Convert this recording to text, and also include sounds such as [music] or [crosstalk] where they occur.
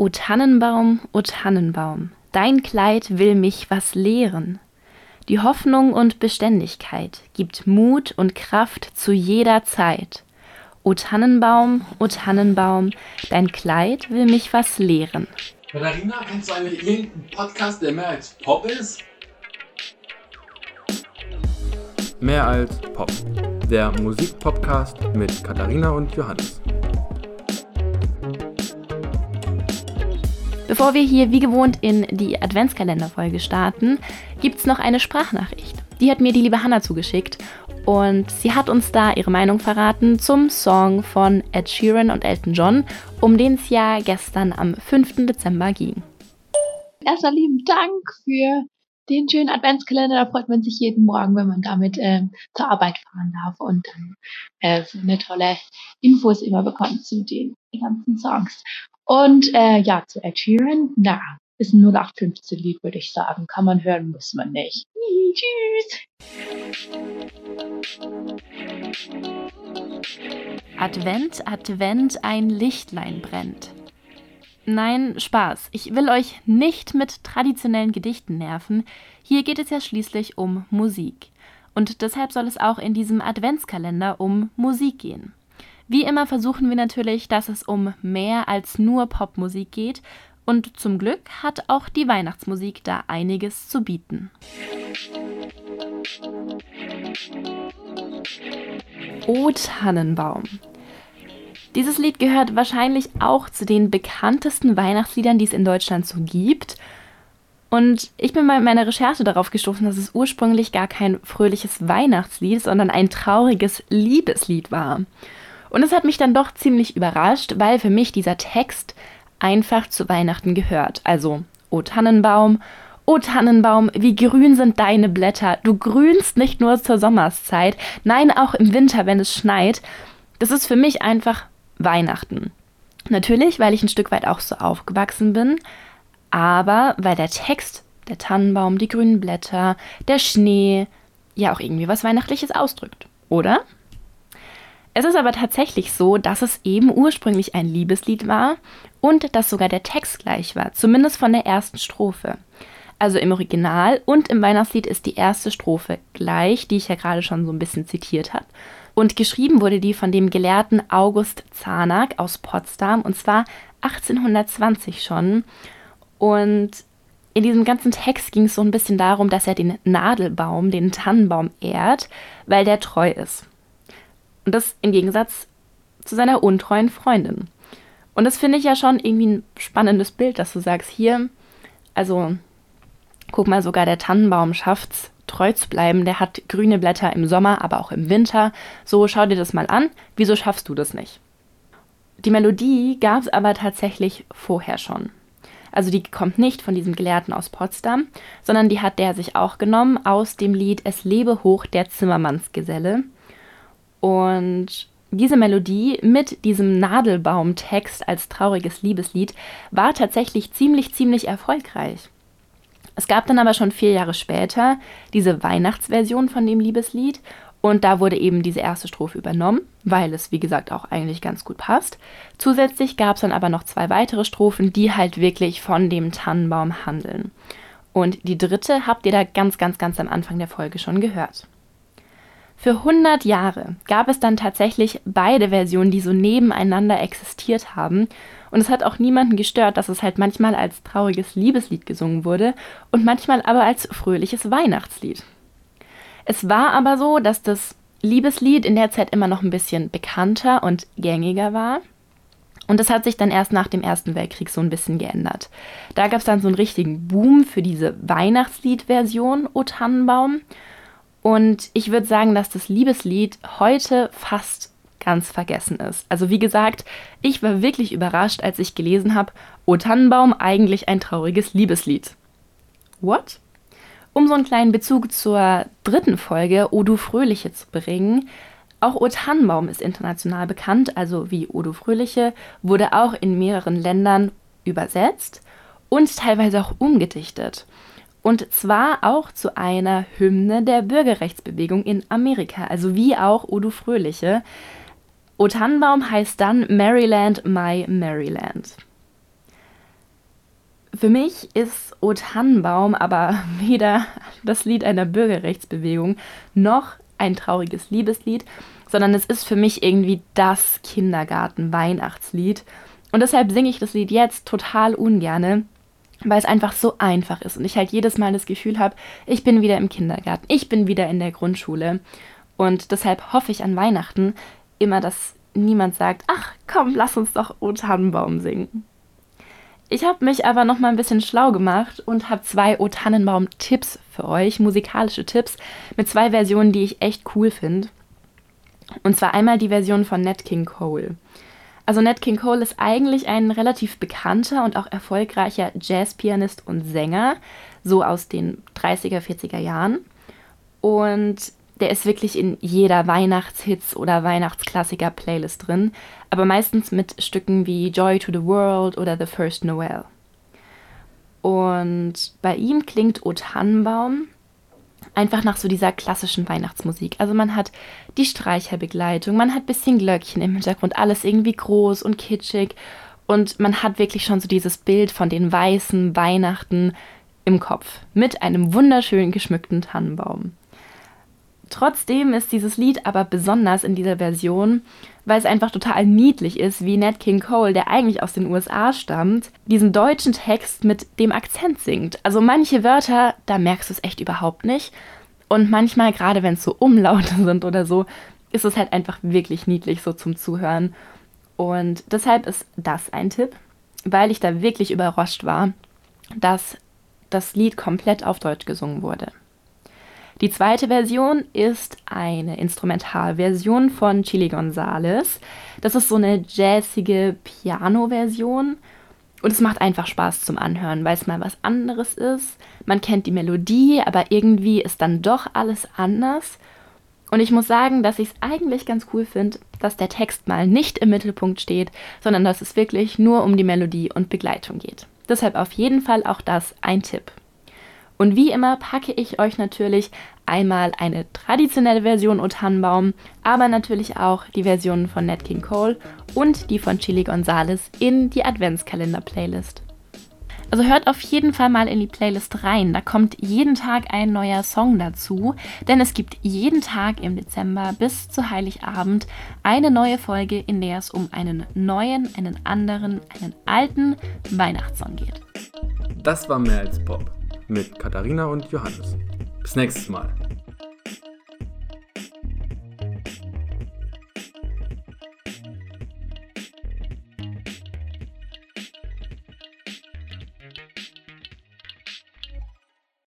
O Tannenbaum, o Tannenbaum, dein Kleid will mich was lehren. Die Hoffnung und Beständigkeit gibt Mut und Kraft zu jeder Zeit. O Tannenbaum, o Tannenbaum, dein Kleid will mich was lehren. Katharina, kennst du eigentlich irgendeinen Podcast, der mehr als Pop ist? Mehr als Pop. Der Musikpodcast mit Katharina und Johannes. Bevor wir hier wie gewohnt in die Adventskalenderfolge starten, gibt es noch eine Sprachnachricht. Die hat mir die liebe Hannah zugeschickt und sie hat uns da ihre Meinung verraten zum Song von Ed Sheeran und Elton John, um den es ja gestern am 5. Dezember ging. Erstmal lieben Dank für den schönen Adventskalender. Da freut man sich jeden Morgen, wenn man damit äh, zur Arbeit fahren darf und dann äh, so eine tolle Infos immer bekommt zu den ganzen Songs. Und äh, ja, zu Ed Sheeran, na, ist ein 0815 Lied, würde ich sagen. Kann man hören, muss man nicht. Tschüss. Advent, Advent, ein Lichtlein brennt. Nein, Spaß. Ich will euch nicht mit traditionellen Gedichten nerven. Hier geht es ja schließlich um Musik. Und deshalb soll es auch in diesem Adventskalender um Musik gehen. Wie immer versuchen wir natürlich, dass es um mehr als nur Popmusik geht und zum Glück hat auch die Weihnachtsmusik da einiges zu bieten. O Tannenbaum. Dieses Lied gehört wahrscheinlich auch zu den bekanntesten Weihnachtsliedern, die es in Deutschland so gibt. Und ich bin bei meiner Recherche darauf gestoßen, dass es ursprünglich gar kein fröhliches Weihnachtslied, sondern ein trauriges Liebeslied war. Und es hat mich dann doch ziemlich überrascht, weil für mich dieser Text einfach zu Weihnachten gehört. Also, O Tannenbaum, O Tannenbaum, wie grün sind deine Blätter. Du grünst nicht nur zur Sommerszeit, nein, auch im Winter, wenn es schneit. Das ist für mich einfach Weihnachten. Natürlich, weil ich ein Stück weit auch so aufgewachsen bin, aber weil der Text, der Tannenbaum, die grünen Blätter, der Schnee, ja auch irgendwie was Weihnachtliches ausdrückt, oder? Es ist aber tatsächlich so, dass es eben ursprünglich ein Liebeslied war und dass sogar der Text gleich war, zumindest von der ersten Strophe. Also im Original und im Weihnachtslied ist die erste Strophe gleich, die ich ja gerade schon so ein bisschen zitiert habe. Und geschrieben wurde die von dem Gelehrten August Zarnack aus Potsdam und zwar 1820 schon. Und in diesem ganzen Text ging es so ein bisschen darum, dass er den Nadelbaum, den Tannenbaum ehrt, weil der treu ist. Und das im Gegensatz zu seiner untreuen Freundin. Und das finde ich ja schon irgendwie ein spannendes Bild, dass du sagst, hier, also guck mal, sogar der Tannenbaum schafft's, treu zu bleiben. Der hat grüne Blätter im Sommer, aber auch im Winter. So, schau dir das mal an. Wieso schaffst du das nicht? Die Melodie gab es aber tatsächlich vorher schon. Also die kommt nicht von diesem Gelehrten aus Potsdam, sondern die hat der sich auch genommen aus dem Lied Es lebe hoch der Zimmermannsgeselle. Und diese Melodie mit diesem Nadelbaumtext als trauriges Liebeslied war tatsächlich ziemlich, ziemlich erfolgreich. Es gab dann aber schon vier Jahre später diese Weihnachtsversion von dem Liebeslied und da wurde eben diese erste Strophe übernommen, weil es, wie gesagt, auch eigentlich ganz gut passt. Zusätzlich gab es dann aber noch zwei weitere Strophen, die halt wirklich von dem Tannenbaum handeln. Und die dritte habt ihr da ganz, ganz, ganz am Anfang der Folge schon gehört. Für 100 Jahre gab es dann tatsächlich beide Versionen, die so nebeneinander existiert haben. Und es hat auch niemanden gestört, dass es halt manchmal als trauriges Liebeslied gesungen wurde und manchmal aber als fröhliches Weihnachtslied. Es war aber so, dass das Liebeslied in der Zeit immer noch ein bisschen bekannter und gängiger war. Und das hat sich dann erst nach dem Ersten Weltkrieg so ein bisschen geändert. Da gab es dann so einen richtigen Boom für diese Weihnachtslied-Version O Tannenbaum. Und ich würde sagen, dass das Liebeslied heute fast ganz vergessen ist. Also wie gesagt, ich war wirklich überrascht, als ich gelesen habe, O Tannenbaum eigentlich ein trauriges Liebeslied. What? Um so einen kleinen Bezug zur dritten Folge O du Fröhliche zu bringen, auch O Tannenbaum ist international bekannt, also wie O du Fröhliche, wurde auch in mehreren Ländern übersetzt und teilweise auch umgedichtet. Und zwar auch zu einer Hymne der Bürgerrechtsbewegung in Amerika, also wie auch Udo Fröhliche. O Tannenbaum heißt dann Maryland, My Maryland. Für mich ist O Tannenbaum aber [laughs] weder das Lied einer Bürgerrechtsbewegung noch ein trauriges Liebeslied, sondern es ist für mich irgendwie das Kindergarten-Weihnachtslied. Und deshalb singe ich das Lied jetzt total ungerne, weil es einfach so einfach ist und ich halt jedes Mal das Gefühl habe, ich bin wieder im Kindergarten, ich bin wieder in der Grundschule. Und deshalb hoffe ich an Weihnachten immer, dass niemand sagt, ach komm, lass uns doch O Tannenbaum singen. Ich habe mich aber noch mal ein bisschen schlau gemacht und habe zwei O Tannenbaum-Tipps für euch, musikalische Tipps, mit zwei Versionen, die ich echt cool finde. Und zwar einmal die Version von Nat King Cole. Also Nat King Cole ist eigentlich ein relativ bekannter und auch erfolgreicher Jazzpianist und Sänger, so aus den 30er, 40er Jahren. Und der ist wirklich in jeder Weihnachtshits- oder Weihnachtsklassiker-Playlist drin, aber meistens mit Stücken wie Joy to the World oder The First Noel. Und bei ihm klingt O Tannenbaum einfach nach so dieser klassischen Weihnachtsmusik. Also man hat die Streicherbegleitung, man hat ein bisschen Glöckchen im Hintergrund, alles irgendwie groß und kitschig und man hat wirklich schon so dieses Bild von den weißen Weihnachten im Kopf mit einem wunderschön geschmückten Tannenbaum. Trotzdem ist dieses Lied aber besonders in dieser Version, weil es einfach total niedlich ist, wie Nat King Cole, der eigentlich aus den USA stammt, diesen deutschen Text mit dem Akzent singt. Also manche Wörter, da merkst du es echt überhaupt nicht. Und manchmal, gerade wenn es so Umlaute [laughs] sind oder so, ist es halt einfach wirklich niedlich so zum Zuhören. Und deshalb ist das ein Tipp, weil ich da wirklich überrascht war, dass das Lied komplett auf Deutsch gesungen wurde. Die zweite Version ist eine Instrumentalversion von Chili Gonzales. Das ist so eine jazzige Piano-Version. Und es macht einfach Spaß zum Anhören, weil es mal was anderes ist. Man kennt die Melodie, aber irgendwie ist dann doch alles anders. Und ich muss sagen, dass ich es eigentlich ganz cool finde, dass der Text mal nicht im Mittelpunkt steht, sondern dass es wirklich nur um die Melodie und Begleitung geht. Deshalb auf jeden Fall auch das ein Tipp. Und wie immer packe ich euch natürlich einmal eine traditionelle Version O Tannenbaum, aber natürlich auch die Versionen von Nat King Cole und die von Chili Gonzales in die Adventskalender-Playlist. Also hört auf jeden Fall mal in die Playlist rein. Da kommt jeden Tag ein neuer Song dazu, denn es gibt jeden Tag im Dezember bis zu Heiligabend eine neue Folge, in der es um einen neuen, einen anderen, einen alten Weihnachtssong geht. Das war mehr als Pop mit Katharina und Johannes. Bis nächstes Mal.